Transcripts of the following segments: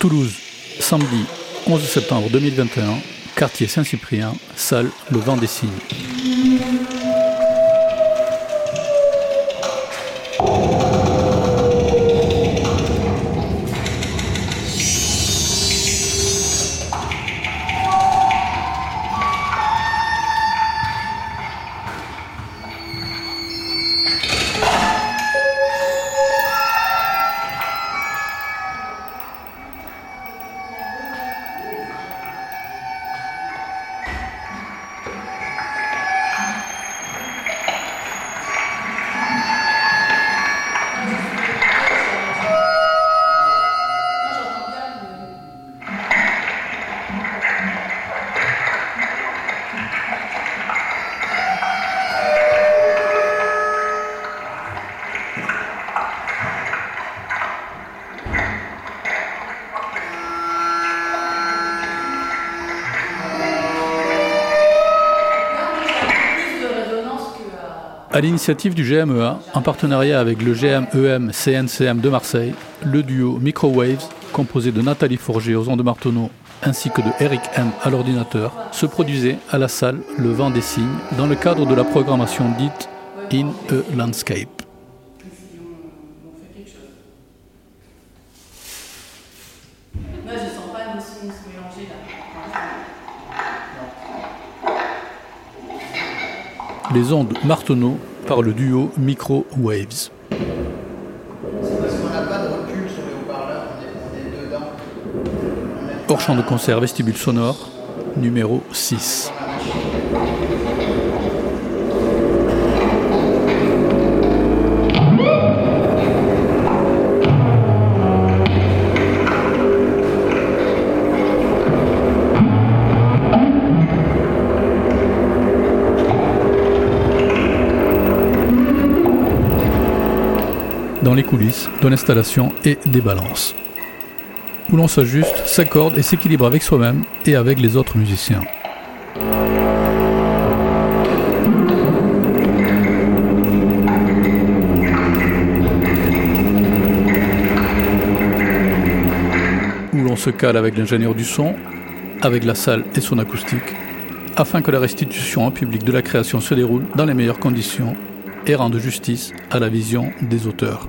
Toulouse, samedi 11 septembre 2021, quartier Saint-Cyprien, salle Le Vent des Signes. À l'initiative du GMEA, en partenariat avec le GMEM CNCM de Marseille, le duo Microwaves, composé de Nathalie Forger aux ondes de Martonneau ainsi que de Eric M à l'ordinateur, se produisait à la salle Le Vent des Signes dans le cadre de la programmation dite In a Landscape. Les ondes Martonneau par le duo Micro Waves. Hors champ de concert vestibule sonore, numéro 6. Les coulisses de l'installation et des balances, où l'on s'ajuste, s'accorde et s'équilibre avec soi-même et avec les autres musiciens. Où l'on se cale avec l'ingénieur du son, avec la salle et son acoustique, afin que la restitution en public de la création se déroule dans les meilleures conditions et rende justice à la vision des auteurs.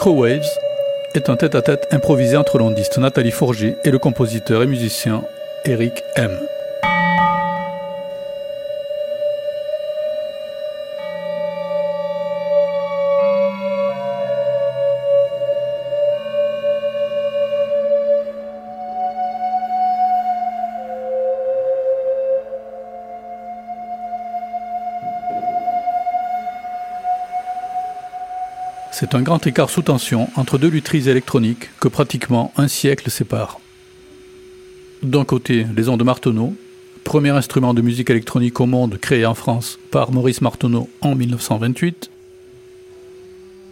Microwaves est un tête-à-tête improvisé entre l'ondiste Nathalie Forger et le compositeur et musicien Eric M. C'est un grand écart sous tension entre deux lutteries électroniques que pratiquement un siècle sépare. D'un côté, les ondes de Marteneau, premier instrument de musique électronique au monde créé en France par Maurice Marteneau en 1928,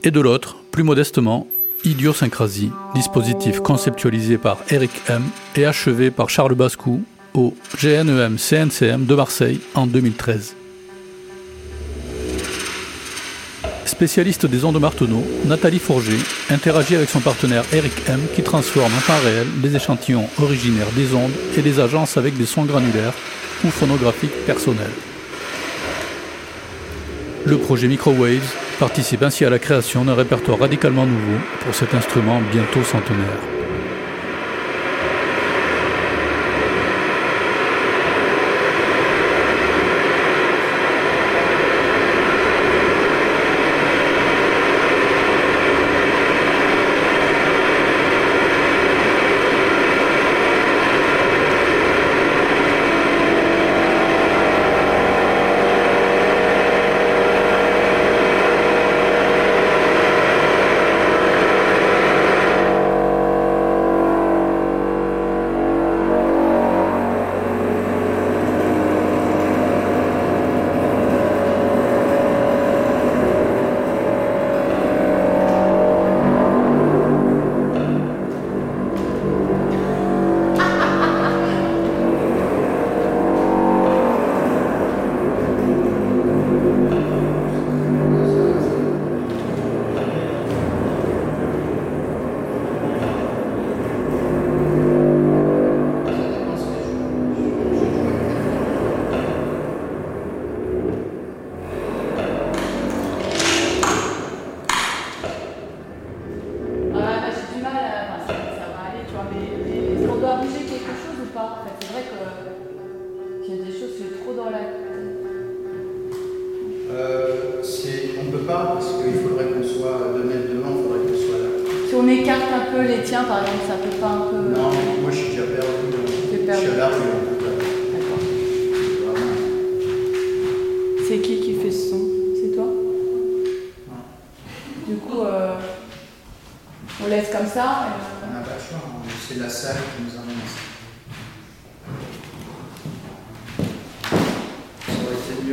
et de l'autre, plus modestement, Idiosyncrasie, dispositif conceptualisé par Eric M et achevé par Charles Bascou au GNEM CNCM de Marseille en 2013. Spécialiste des ondes Martenot, Nathalie Fourger interagit avec son partenaire Eric M qui transforme en temps réel les échantillons originaires des ondes et des agences avec des sons granulaires ou phonographiques personnels. Le projet Microwaves participe ainsi à la création d'un répertoire radicalement nouveau pour cet instrument bientôt centenaire.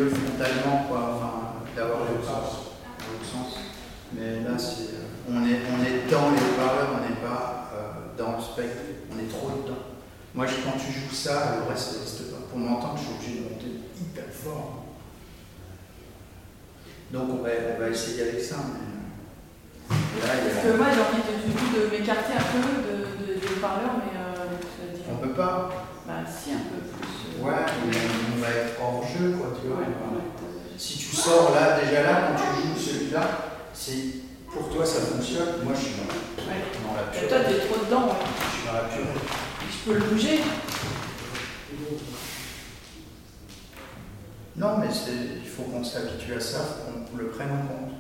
frontalement, quoi, enfin, d'avoir le sens. sens. Mais là, euh, on, est, on est dans les parleurs, on n'est pas euh, dans le spectre, on est trop dedans. Moi, quand tu joues ça, le reste n'existe pas. Pour m'entendre, je suis obligé de monter hyper fort. Donc, on va, essayer avec ça. Mais... Euh, là. Parce que moi, j'ai envie de, m'écarter un peu de, de parleurs, mais. Euh, on peut pas. Bah, si, un peu plus. Ouais, mais on va être hors jeu, quoi, tu vois. Si tu sors là, déjà là, quand tu joues celui-là, c'est pour toi ça fonctionne, moi je suis dans, ouais. dans la pure. Toi t'es trop dedans. Ouais. Je suis dans la pure. Je peux le bouger. Non mais il faut qu'on s'habitue à ça, qu'on le prenne en compte.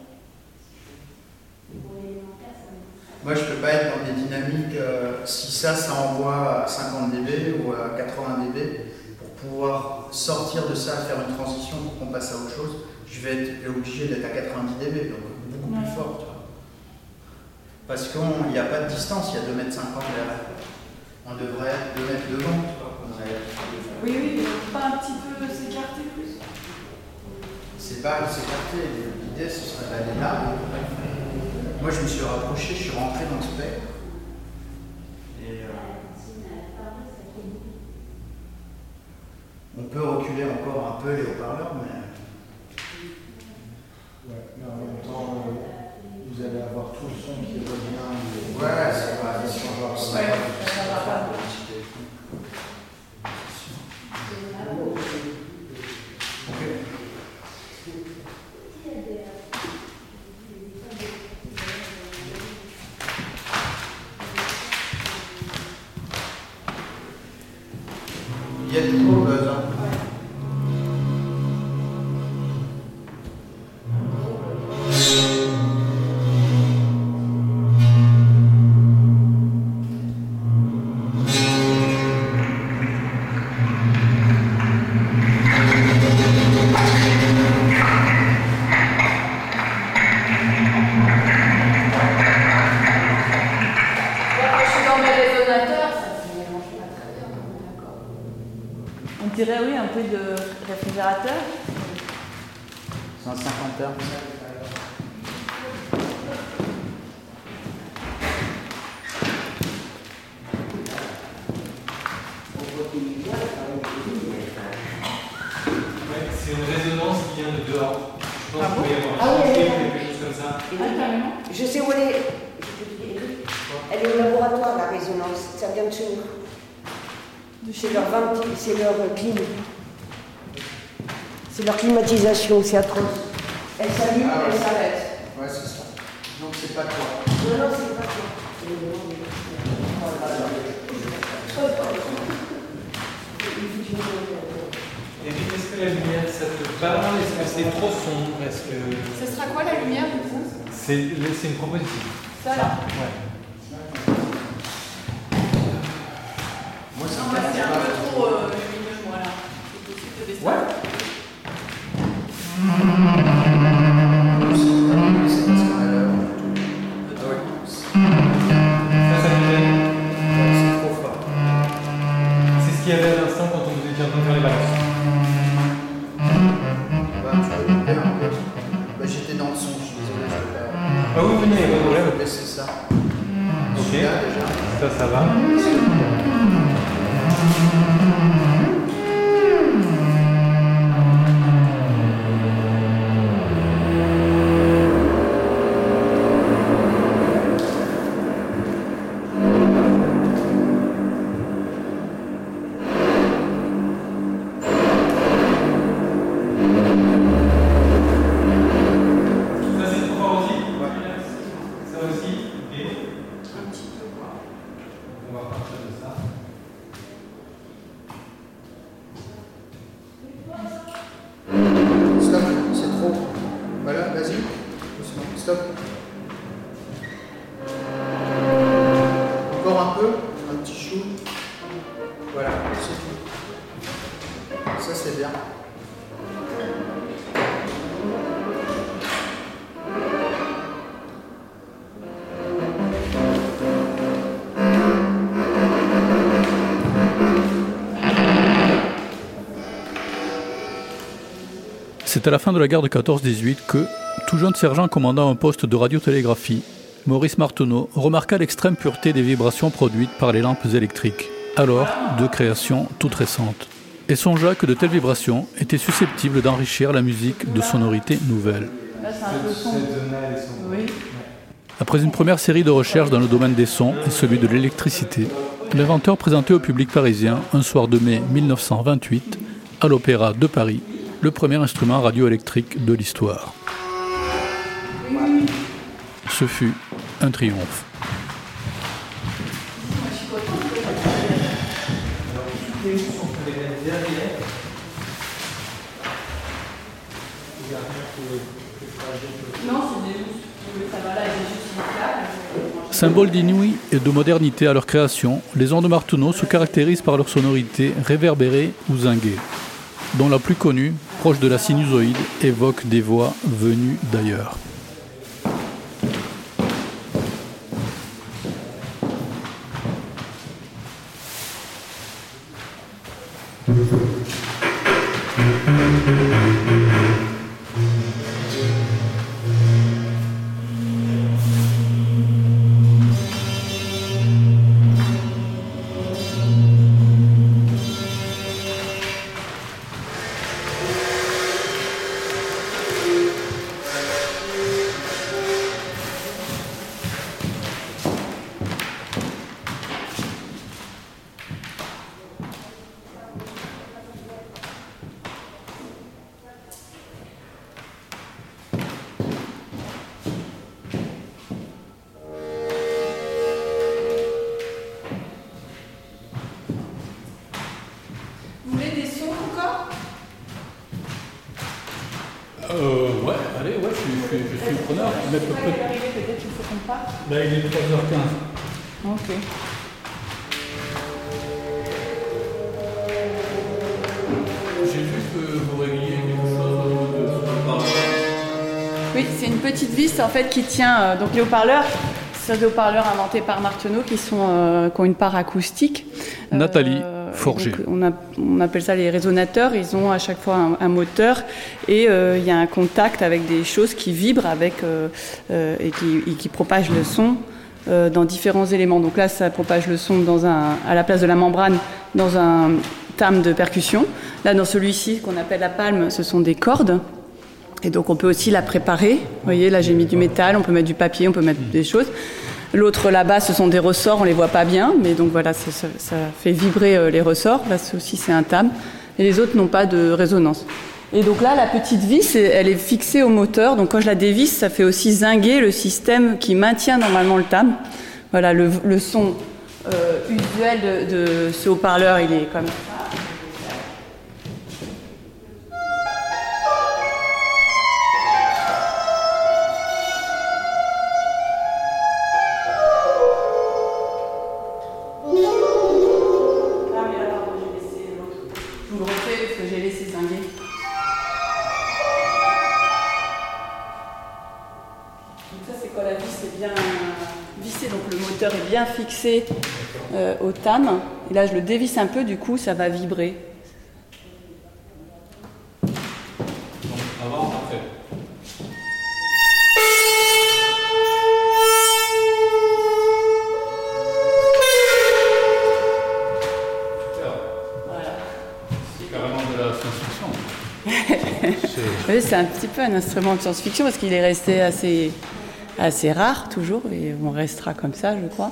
Moi je peux pas être dans des dynamiques, euh, si ça ça envoie à 50 dB ou à 80 dB, pouvoir sortir de ça, faire une transition pour qu'on passe à autre chose, je vais être obligé d'être à 90 dB, donc beaucoup plus fort. Parce qu'il n'y a pas de distance, il y a 2 m derrière. On devrait être 2 mètres devant. Tu vois, on a... Oui, oui, mais pas un petit peu s'écarter plus? C'est pas s'écarter, l'idée ce serait d'aller là. Moi je me suis rapproché, je suis rentré dans le spectre. reculer encore un peu les haut-parleurs, mais. En même temps, euh, vous allez avoir tout le son qui revient. Pas c'est une résonance qui vient de dehors. Je pense ah qu'il peut y avoir ah un ah, quelque chose comme ça. Ah, je sais où elle est. Elle est au laboratoire, la résonance. Ça vient de chez nous. C'est leur, c'est leur clim. C'est leur climatisation, c'est atroce. Elle s'allume, ah elle s'arrête. Ouais, c'est ça. Donc c'est pas toi. Non, non, c'est pas toi que la lumière, ça te parle Est-ce que c'est trop sombre Est-ce que Ce sera quoi la lumière du coup? C'est une proposition Ça là? Ouais. Moi, ça Non, me c'est un peu trop euh, lumineux, voilà. C'est possible de baisser. Ouais. C'est à la fin de la guerre de 14-18 que, tout jeune sergent commandant un poste de radiotélégraphie, Maurice Marteneau remarqua l'extrême pureté des vibrations produites par les lampes électriques, alors de création toute récente, et songea que de telles vibrations étaient susceptibles d'enrichir la musique de sonorités nouvelles. Après une première série de recherches dans le domaine des sons et celui de l'électricité, l'inventeur présentait au public parisien, un soir de mai 1928, à l'Opéra de Paris, le premier instrument radioélectrique de l'histoire. Ce fut un triomphe. Symbole d'inouï et de modernité à leur création, les ondes Marteneau se caractérisent par leur sonorité réverbérée ou zinguée, dont la plus connue, proche de la sinusoïde, évoque des voix venues d'ailleurs. Euh, ouais, allez, ouais, je suis, je suis preneur. Mais peut- peut- Peut-être qu'on parte. Là, il est 3h15. Ok. J'ai vu que vous régliez quelque chose au niveau de ce parleur. Oui, c'est une petite vis en fait qui tient euh, donc les haut-parleurs. Ce sont des haut-parleurs inventés par Marteneau qui sont euh, qui ont une part acoustique. Euh, Nathalie on, appelle ça les résonateurs. Ils ont à chaque fois un, moteur et euh, il y a un contact avec des choses qui vibrent avec euh, euh, et, qui, propagent le son dans différents éléments. Donc là, ça propage le son à la place de la membrane dans un tam de percussion. Là, dans celui-ci qu'on appelle la palme, ce sont des cordes. Et donc on peut aussi la préparer. Vous voyez, là j'ai mis du métal, on peut mettre du papier, on peut mettre des choses. L'autre là-bas, ce sont des ressorts, on les voit pas bien, mais donc voilà, ça, fait vibrer euh, les ressorts. Là aussi c'est un tam. Et les autres n'ont pas de résonance. Et donc là, la petite vis, elle est fixée au moteur. Donc quand je la dévisse, ça fait aussi zinguer le système qui maintient normalement le tam. Voilà, le, son euh, usuel de, ce haut-parleur, il est comme. Fixé euh, au tam. Et là je le dévisse un peu, du coup ça va vibrer. Donc, avant, après? Super. Voilà. C'est carrément de la science-fiction. C'est- Oui, c'est un petit peu un instrument de science-fiction parce qu'il est resté assez, assez rare toujours et on restera comme ça je crois.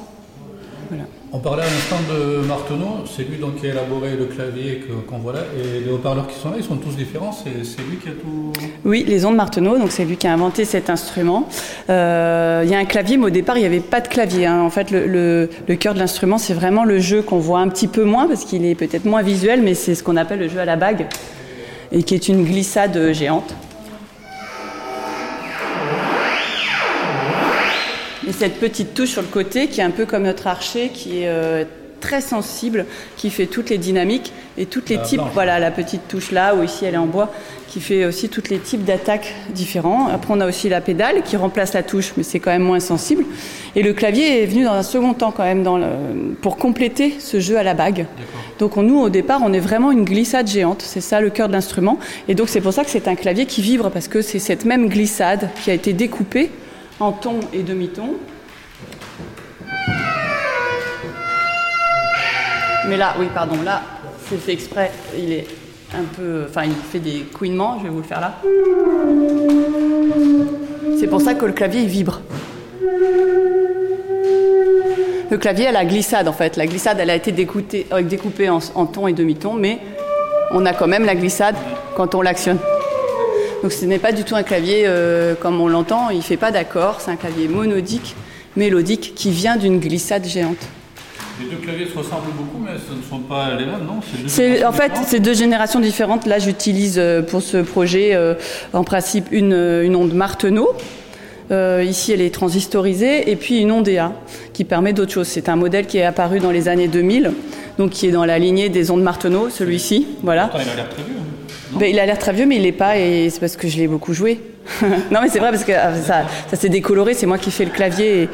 Voilà. On parlait à l'instant de Marteneau, c'est lui donc qui a élaboré le clavier que- qu'on voit là, et les haut-parleurs qui sont là, ils sont tous différents, c'est lui qui a tout... Oui, les ondes Marteneau, donc c'est lui qui a inventé cet instrument. Euh, il y a un clavier, mais au départ, il n'y avait pas de clavier. hein. En fait, le, le- le cœur de l'instrument, c'est vraiment le jeu qu'on voit un petit peu moins, parce qu'il est peut-être moins visuel, mais c'est ce qu'on appelle le jeu à la bague, et qui est une glissade géante. Cette petite touche sur le côté, qui est un peu comme notre archer, qui est euh, très sensible, qui fait toutes les dynamiques et toutes les types. Voilà, la petite touche là, ou ici elle est en bois, qui fait aussi tous les types d'attaques différents. Après, on a aussi la pédale qui remplace la touche, mais c'est quand même moins sensible. Et le clavier est venu dans un second temps quand même dans le- pour compléter ce jeu à la bague. Donc on- nous, au départ, on est vraiment une glissade géante. C'est ça le cœur de l'instrument. Et donc c'est pour ça que c'est un clavier qui vibre, parce que c'est cette même glissade qui a été découpée en ton et demi-ton. Mais là, oui, pardon, là, c'est fait exprès. Il est un peu. Enfin, il fait des couinements, je vais vous le faire là. C'est pour ça que le clavier, il vibre. Le clavier a la glissade, en fait. La glissade, elle a été découpée, euh, découpée en, en ton et demi-ton, mais on a quand même la glissade quand on l'actionne. Donc ce n'est pas du tout un clavier euh, comme on l'entend, il ne fait pas d'accord, c'est un clavier monodique, mélodique, qui vient d'une glissade géante. Les deux claviers se ressemblent beaucoup, mais ce ne sont pas les mêmes, non? Deux en fait c'est deux générations différentes. Là, j'utilise euh, pour ce projet euh, en principe une, une onde Marteneau. Euh, ici, elle est transistorisée et puis une onde EA qui permet d'autres choses. C'est un modèle qui est apparu dans les années 2000, donc qui est dans la lignée des ondes Marteneau, celui-ci. Voilà. Pourtant, il a l'air très vieux. Ben, il a l'air très vieux, mais il l'est pas, et c'est parce que je l'ai beaucoup joué. non, mais c'est vrai, parce que ah, ça, s'est décoloré, c'est moi qui fais le clavier. Et,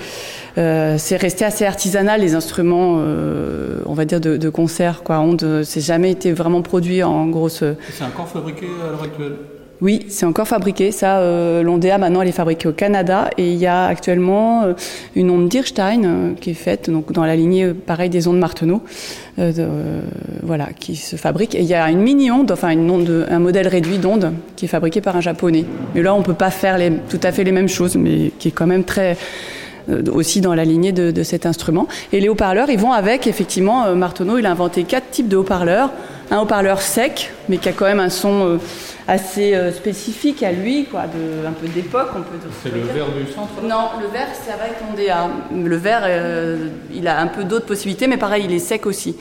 euh, c'est resté assez artisanal, les instruments, euh, on va dire, de, concert. Quoi. C'est jamais été vraiment produit en grosse. Et C'est encore fabriqué à l'heure actuelle? Oui, c'est encore fabriqué. Ça, euh, l'Ondea, maintenant, elle est fabriquée au Canada. Et il y a actuellement euh, une onde Dirstein euh, qui est faite donc, dans la lignée, euh, pareil, des ondes Marteneau, voilà, qui se fabrique. Et il y a une mini-onde, enfin une onde, un modèle réduit d'onde qui est fabriqué par un Japonais. Mais là, on peut pas faire les, tout à fait les mêmes choses, mais qui est quand même très aussi dans la lignée de, de cet instrument. Et les haut-parleurs, ils vont avec, effectivement, Marteneau, il a inventé quatre types de haut-parleurs. Un haut-parleur sec, mais qui a quand même un son euh, assez euh, spécifique à lui, quoi, de, un peu d'époque, on peut dire. C'est le verre du centre Non, le verre, c'est avec Ondea. Le verre, euh, il a un peu d'autres possibilités, mais pareil, il est sec aussi.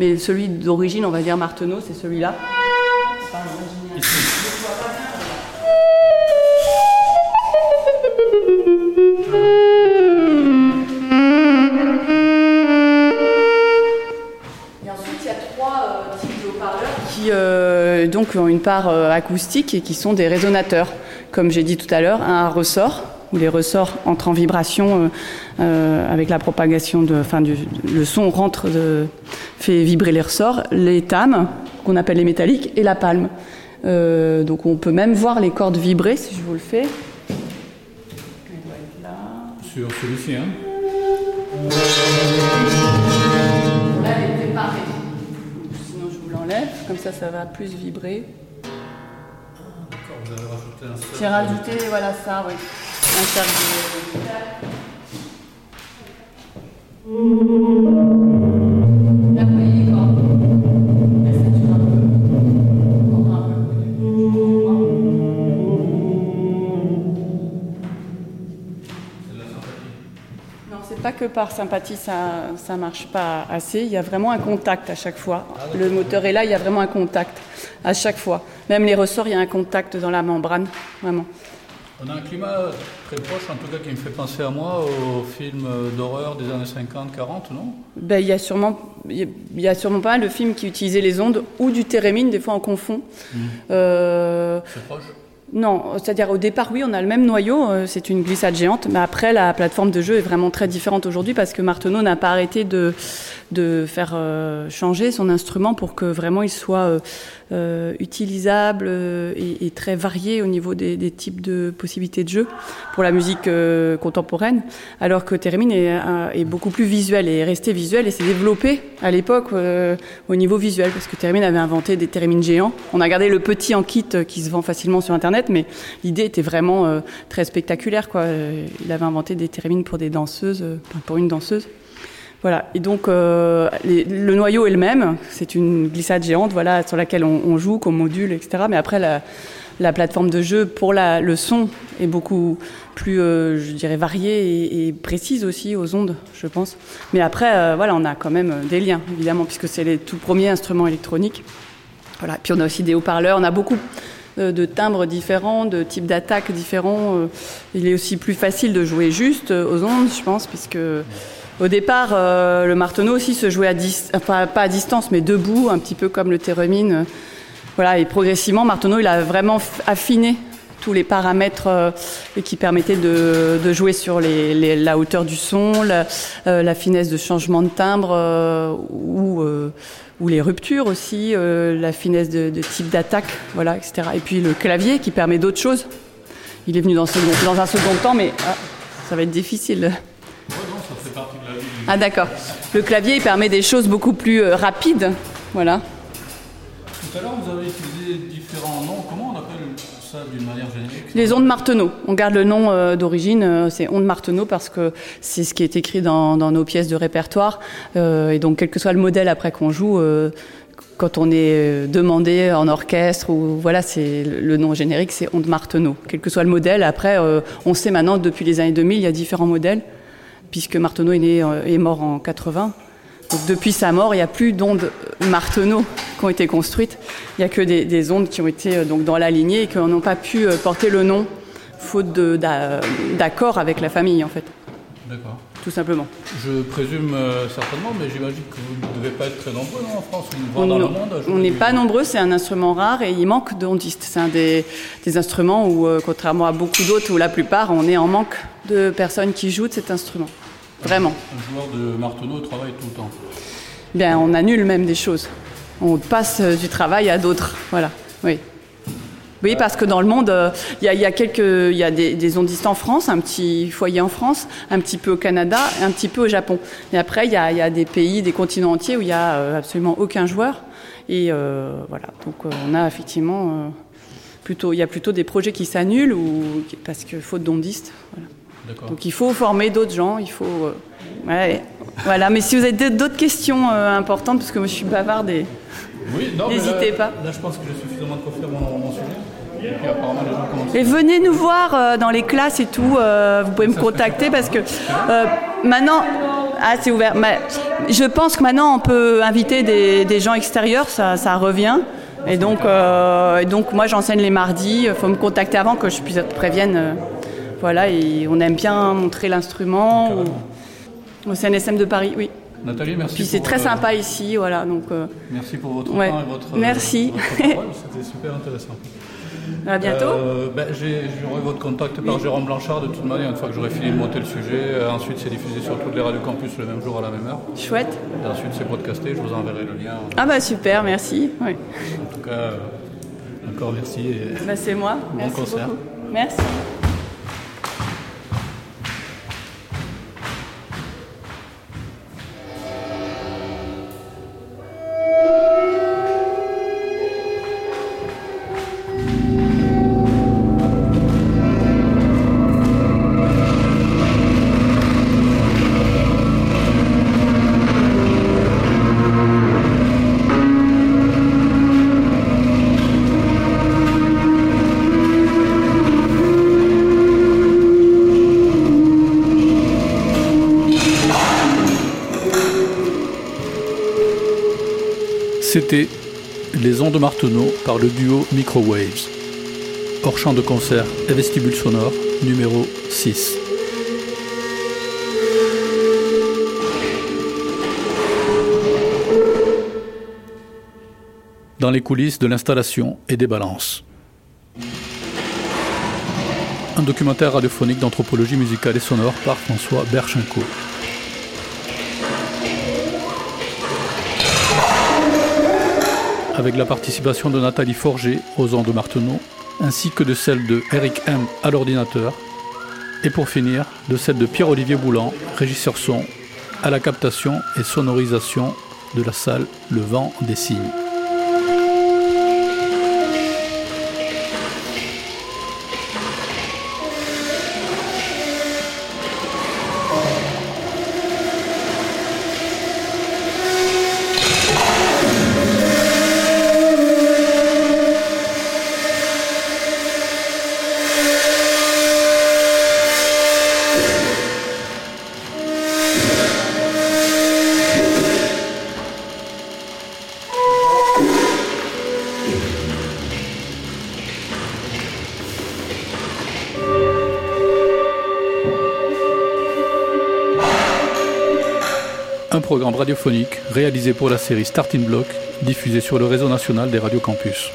Mais celui d'origine, on va dire Marteneau, c'est celui-là. Haut-parleurs qui euh, donc ont une part euh, acoustique et qui sont des résonateurs. Comme j'ai dit tout à l'heure, un ressort où les ressorts entrent en vibration euh, euh, avec la propagation de, enfin, du, le son rentre, de, fait vibrer les ressorts, les tames qu'on appelle les métalliques et la palme. Euh, donc on peut même voir les cordes vibrer si je vous le fais. Elle doit être là. Sur celui-ci, hein Comme ça, ça va plus vibrer. D'accord, vous avez rajouté un seul. J'ai rajouté, voilà ça, oui. Un cercle de. C'est pas que par sympathie, ça ça marche pas assez. Il y a vraiment un contact à chaque fois. Le moteur est là, il y a vraiment un contact à chaque fois. Même les ressorts, il y a un contact dans la membrane, vraiment. On a un climat très proche, en tout cas qui me fait penser à moi aux films d'horreur des années 50-40, non? Ben, il y a sûrement, il y a- sûrement pas mal de films qui utilisaient les ondes ou du thérémine. Des fois, on confond. Euh, C'est proche? Non, c'est-à-dire au départ, oui, on a le même noyau, euh, c'est une glissade géante, mais après, la plateforme de jeu est vraiment très différente aujourd'hui parce que Marteneau n'a pas arrêté de, de faire euh, changer son instrument pour que vraiment il soit euh, euh, utilisable et, très varié au niveau des, types de possibilités de jeu pour la musique contemporaine, alors que Thérémine est, beaucoup plus visuel et est resté visuel et s'est développé à l'époque au niveau visuel parce que Thérémine avait inventé des Thérémines géants. On a gardé le petit en kit qui se vend facilement sur internet, mais l'idée était vraiment très spectaculaire. Quoi. Il avait inventé des Thérémines pour des danseuses, pour une danseuse. Voilà. Et donc euh, le noyau est le même. C'est une glissade géante, voilà, sur laquelle on, joue, qu'on module, etc. Mais après la, la plateforme de jeu pour la, le son est beaucoup plus, euh, je dirais, variée et, et précise aussi aux ondes, je pense. Mais après, euh, voilà, on a quand même des liens, évidemment, puisque c'est les tout premiers instruments électroniques. Voilà. Puis on a aussi des haut-parleurs. On a beaucoup euh, de timbres différents, de types d'attaques différents. Euh, Il est aussi plus facile de jouer juste euh, aux ondes, je pense, puisque au départ, euh, le marteneau aussi se jouait à enfin, pas à distance, mais debout, un petit peu comme le thérémine. Voilà, et progressivement, Marteneau, il a vraiment affiné tous les paramètres euh, qui permettaient de, de jouer sur les, les- la hauteur du son, la, euh, la finesse de changement de timbre euh, ou, euh, ou les ruptures aussi, euh, la finesse de, de type d'attaque, voilà, etc. Et puis le clavier qui permet d'autres choses. Il est venu dans, dans un second temps, mais ah, ça va être difficile. Ah d'accord. Le clavier il permet des choses beaucoup plus euh, rapides. Voilà. Tout à l'heure, vous avez utilisé différents noms. Comment on appelle ça d'une manière générique? Les ondes Marteneau. On garde le nom euh, d'origine, euh, c'est ondes Marteneau parce que c'est ce qui est écrit dans, dans nos pièces de répertoire. Et donc, quel que soit le modèle après qu'on joue, quand on est demandé en orchestre ou voilà, c'est le nom générique, c'est ondes Marteneau. Quel que soit le modèle, après, on sait maintenant depuis les années 2000, il y a différents modèles puisque Marteneau est, euh, mort en 80. Donc depuis sa mort, il n'y a plus d'ondes Marteneau qui ont été construites. Il n'y a que des, des ondes qui ont été euh, donc dans la lignée et qui n'ont pas pu euh, porter le nom faute d'accord avec la famille en fait, D'accord. Tout simplement. Je présume euh, certainement, mais j'imagine que vous ne devez pas être très nombreux non, en France, voire dans On- le monde. On n'est pas nombreux, c'est un instrument rare et il manque d'ondistes. C'est un des, des instruments où, euh, contrairement à beaucoup d'autres, où la plupart, on est en manque de personnes qui jouent de cet instrument. Vraiment. Un joueur de marteneau travaille tout le temps. Bien, on annule même des choses. On passe euh, du travail à d'autres. Voilà. Oui. Oui, parce que dans le monde, euh, il y, a, il y a quelques, il y a des, des ondistes en France, un petit foyer en France, un petit peu au Canada, un petit peu au Japon. Et après, il y a, il y a des pays, des continents entiers où il y a euh, absolument aucun joueur. Et euh, voilà. Donc, on a effectivement plutôt, il y a plutôt des projets qui s'annulent ou parce que faute d'ondistes. Voilà. D'accord. Donc il faut former d'autres gens, il faut. ouais, voilà, mais si vous avez d'autres questions importantes, parce que moi je suis bavarde et. Oui, N'hésitez pas. Là, je pense que j'ai suffisamment de faire mon, mon sujet. Et puis apparemment, les gens commencent. Et venez nous voir euh, dans les classes et tout, euh, vous pouvez me contacter parce que euh, maintenant. Ah, c'est ouvert. Mais je pense que maintenant on peut inviter des, des gens extérieurs, ça, ça revient. Et donc, euh, et donc moi j'enseigne les mardis, il faut me contacter avant que je puisse te prévienne. euh, voilà, et on aime bien montrer l'instrument. Au, au CNSM de Paris, oui. Nathalie, merci. Puis c'est très euh, sympa ici, voilà. Donc, euh, Merci pour votre Ouais. temps et votre. Merci. votre parole, C'était super intéressant. à bientôt. Euh, ben, j'ai- J'aurai votre contact par Jérôme Blanchard de toute manière, une fois que j'aurai fini de monter le sujet. Euh, ensuite, c'est diffusé sur toutes les radios campus le même jour à la même heure. Chouette. Et ensuite, c'est podcasté. Je vous enverrai le lien. Ah bah super, merci. Oui. En tout cas, euh, encore merci. Et... Bah, c'est moi. merci concert. beaucoup. Merci. Le duo Microwaves. Hors champ de concert et vestibule sonore numéro 6. Dans les coulisses de l'installation et des balances. Un documentaire radiophonique d'anthropologie musicale et sonore par François Berchenko. Avec la participation de Nathalie Forger aux ondes de Marteneau, ainsi que de celle de Eric M à l'ordinateur, et pour finir, de celle de Pierre-Olivier Boulan, régisseur son, à la captation et sonorisation de la salle Le Vent des Signes. Programme radiophonique réalisé pour la série Starting Block, diffusé sur le réseau national des radios campus.